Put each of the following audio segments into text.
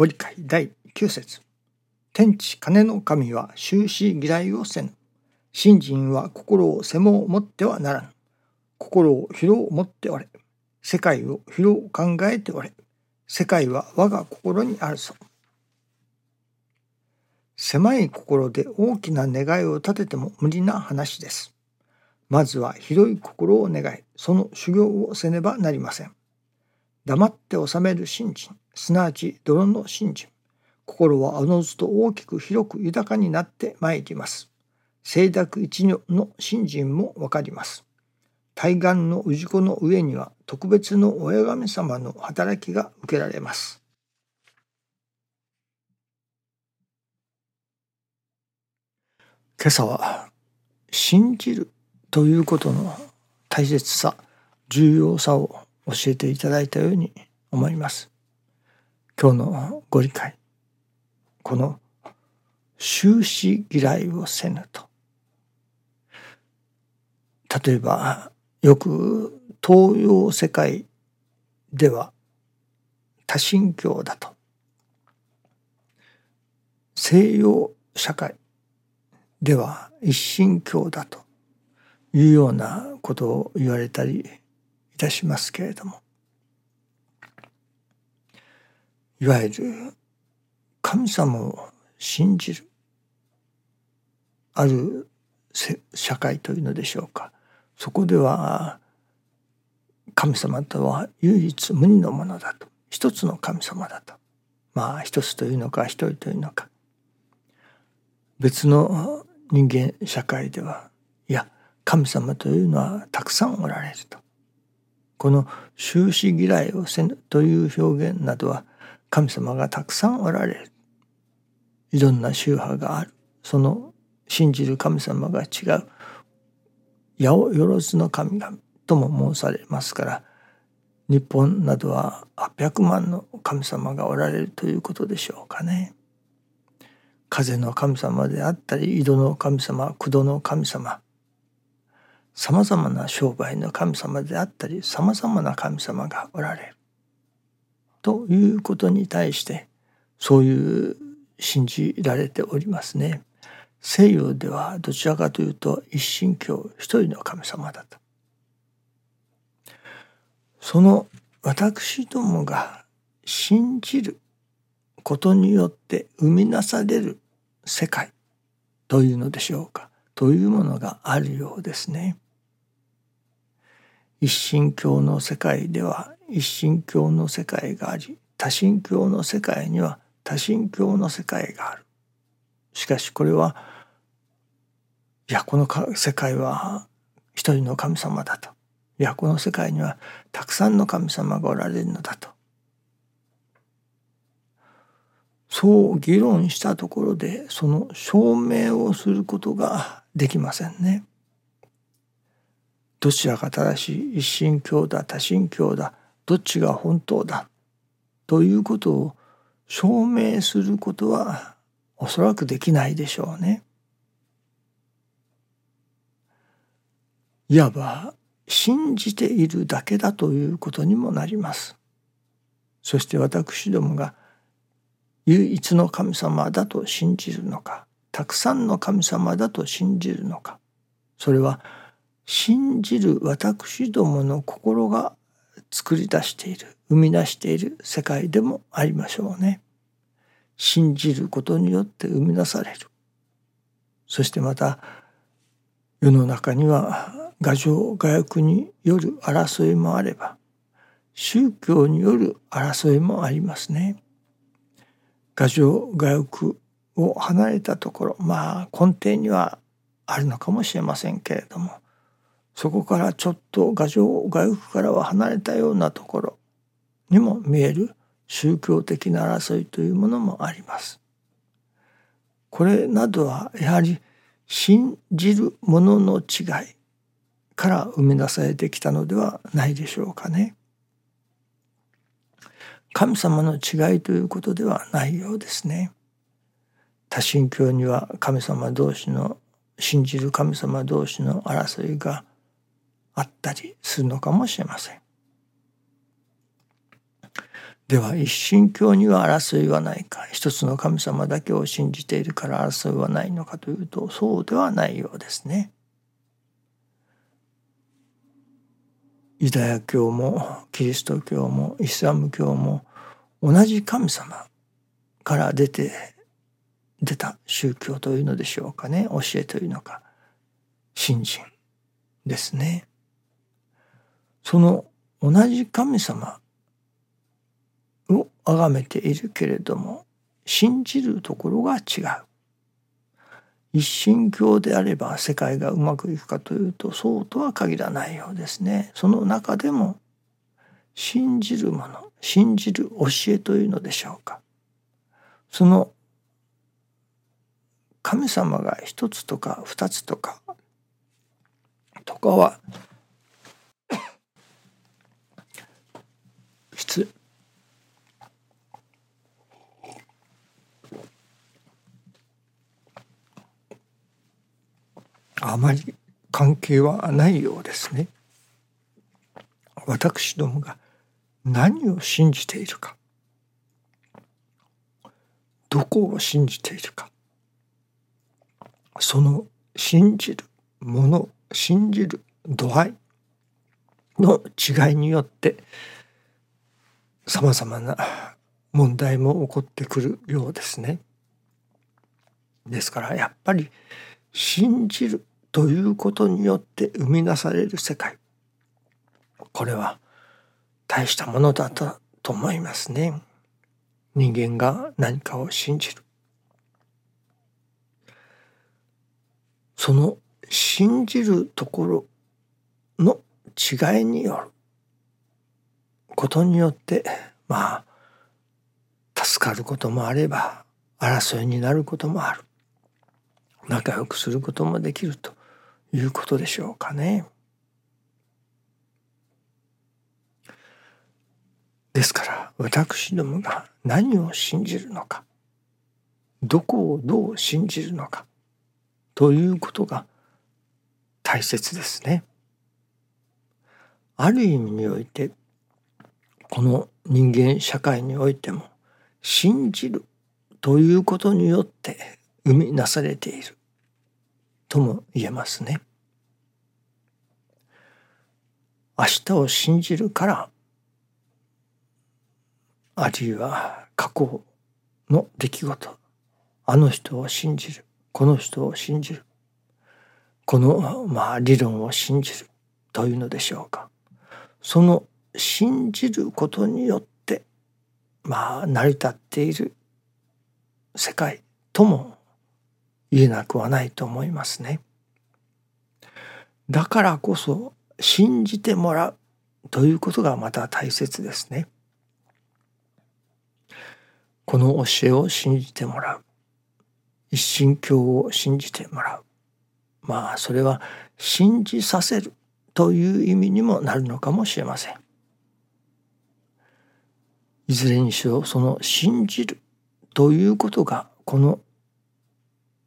ご理解第9節天地金の神は終始嫌いをせぬ。信心は心を背も持ってはならぬ。心を広を持っておれ。世界を広を考えておれ。世界は我が心にあるぞ。狭い心で大きな願いを立てても無理な話です。まずは広い心を願い、その修行をせねばなりません。黙って収める信心、すなわち泥の信心。心はおのずと大きく広く豊かになってまいります。清濁一如の信心もわかります。対岸の氏子の上には特別の親神様の働きが受けられます。今朝は信じるということの大切さ重要さを教えていただいたように思います。今日のご理解。この終始嫌いをせぬと。例えばよく東洋世界では多神教だと。西洋社会では一神教だというようなことを言われたりいたしますけれども。いわゆる神様を信じるある社会というのでしょうか。そこでは神様とは唯一無二のものだと。一つの神様だと。まあ一つというのか一人というのか。別の人間社会ではいや神様というのはたくさんおられると。この終始嫌いをせぬという表現などは神様がたくさんおられる。いろんな宗派がある。その信じる神様が違う。八百万の神々とも申されますから。日本などは800万の神様がおられるということでしょうかね。風の神様であったり井戸の神様九度の神様。さまざまな商売の神様であったりさまざまな神様がおられる。ということに対してそういう信じられておりますね。西洋ではどちらかというと一神教一人の神様だと。その私どもが信じることによって生み出される世界というのでしょうかというものがあるようですね。一神教の世界では一神教の世界があり多神教の世界には多神教の世界がある。しかしこれはいやこの世界は一人の神様だといやこの世界にはたくさんの神様がおられるのだとそう議論したところでその証明をすることができませんね。どちらが正しい？一神教だ多神教だどっちが本当だ？ということを証明することはおそらくできないでしょうね。いわば信じているだけだということにもなります。そして私どもが唯一の神様だと信じるのかたくさんの神様だと信じるのかそれは信じる私どもの心が作り出している生み出している世界でもありましょうね。信じることによって生み出される。そしてまた世の中には牙城牙欲による争いもあれば宗教による争いもありますね。牙城牙欲を離れたところまあ根底にはあるのかもしれませんけれどもそこからちょっと牙城牙欲からは離れたようなところにも見える宗教的な争いというものもあります。これなどはやはり信じるものの違いから生み出されてきたのではないでしょうかね。神様の違いということではないようですね。多神教には神様同士の信じる神様同士の争いがあったりするのかもしれません。では一神教には争いはないか一つの神様だけを信じているから争いはないのかというとそうではないようですね。ユダヤ教もキリスト教もイスラム教も同じ神様から出て出た宗教というのでしょうかね教えというのか信心ですね。その同じ神様を崇めているけれども信じるところが違う。一神教であれば世界がうまくいくかというとそうとは限らないようですね。その中でも信じるもの信じる教えというのでしょうか。その神様が一つとか二つとかとかはあまり関係はないようですね。私どもが何を信じているかどこを信じているかその信じるもの信じる度合いの違いによってさまざまな問題も起こってくるようですね。ですからやっぱり信じるということによって生み出される世界これは大したものだとと思いますね。人間が何かを信じる。その信じるところの違いによることによってまあ助かることもあれば争いになることもある仲良くすることもできるということでしょうかね。ですから私どもが何を信じるのかどこをどう信じるのかということが大切ですね。ある意味においてこの人間社会においても信じるということによって生み出されているとも言えますね。明日を信じるからあるいは過去の出来事あの人を信じるこの人を信じるこのまあ理論を信じるというのでしょうかその信じることによってまあ成り立っている世界とも言えなくはないと思いますね。だからこそ信じてもらうということがまた大切ですね。この教えを信じてもらう一神教を信じてもらうまあそれは信じさせるという意味にもなるのかもしれません。いずれにしろその信じるということがこの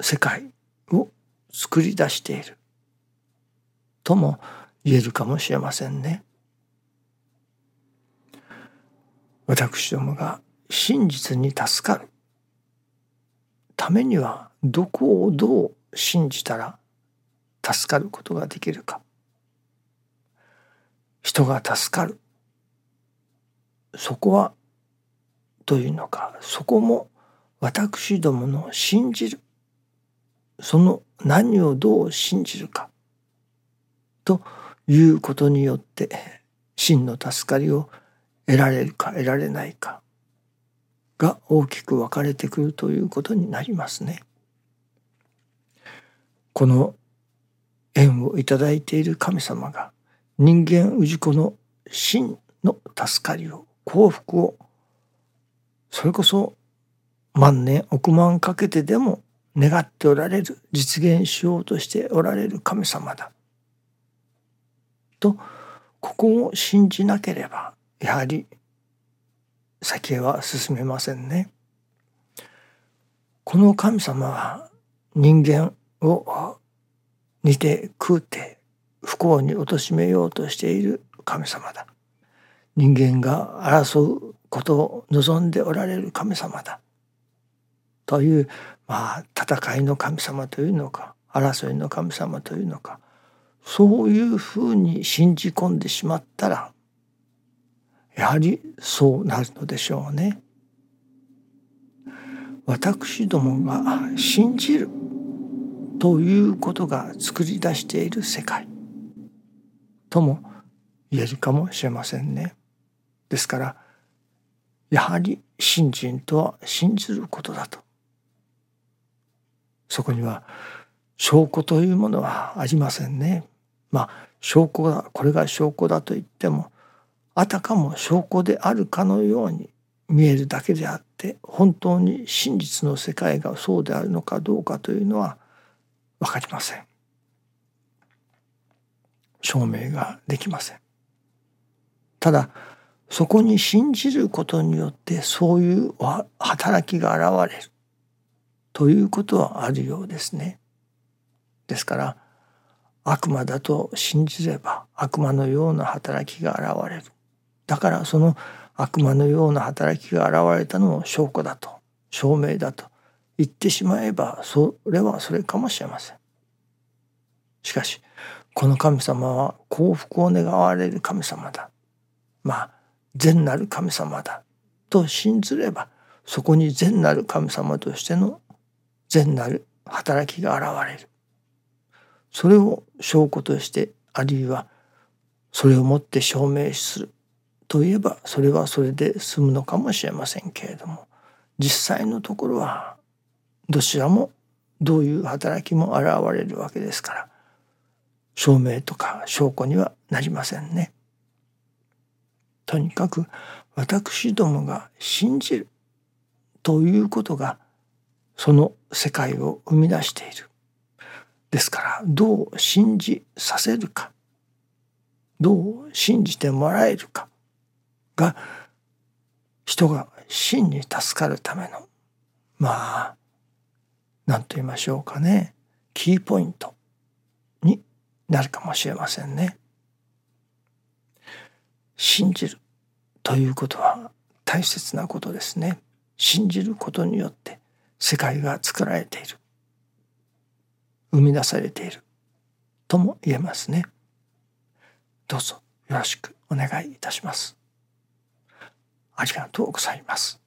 世界を作り出している。とも言えるかもしれませんね。私どもが真実に助かるためにはどこをどう信じたら助かることができるか。人が助かる。そこはというのか。そこも私どもの信じるその何をどう信じるかということによって真の助かりを得られるか得られないかが大きく分かれてくるということになりますね。この縁をいただいている神様が人間氏子の真の助かりを幸福をそれこそ万年億万かけてでも願っておられる実現しようとしておられる神様だとここを信じなければやはり先へは進めませんね。この神様は人間を似て食うて不幸に貶めようとしている神様だ。人間が争うことを望んでおられる神様だというまあ戦いの神様というのか争いの神様というのかそういうふうに信じ込んでしまったらやはりそうなるのでしょうね。私どもが信じるということが作り出している世界とも言えるかもしれませんね。ですからやはり信心とは信じることだと。そこには証拠というものはありませんね。まあ証拠がこれが証拠だと言ってもあたかも証拠であるかのように見えるだけであって本当に真実の世界がそうであるのかどうかというのは分かりません。証明ができません。ただそこに信じることによってそういう働きが現れるということはあるようですね。ですから悪魔だと信じれば悪魔のような働きが現れる。だからその悪魔のような働きが現れたのを証拠だと証明だと言ってしまえばそれはそれかもしれません。しかしこの神様は幸福を願われる神様だ。まあ善なる神様だと信ずればそこに善なる神様としての善なる働きが現れる。それを証拠としてあるいはそれをもって証明するといえばそれはそれで済むのかもしれませんけれども実際のところはどちらもどういう働きも現れるわけですから証明とか証拠にはなりませんね。とにかく私どもが信じるということがその世界を生み出している。ですからどう信じさせるかどう信じてもらえるかが人が真に助かるためのまあ何と言いましょうかねキーポイントになるかもしれませんね。信じるということは大切なことですね。信じることによって世界が作られている生み出されているとも言えますね。どうぞよろしくお願いいたします。ありがとうございます。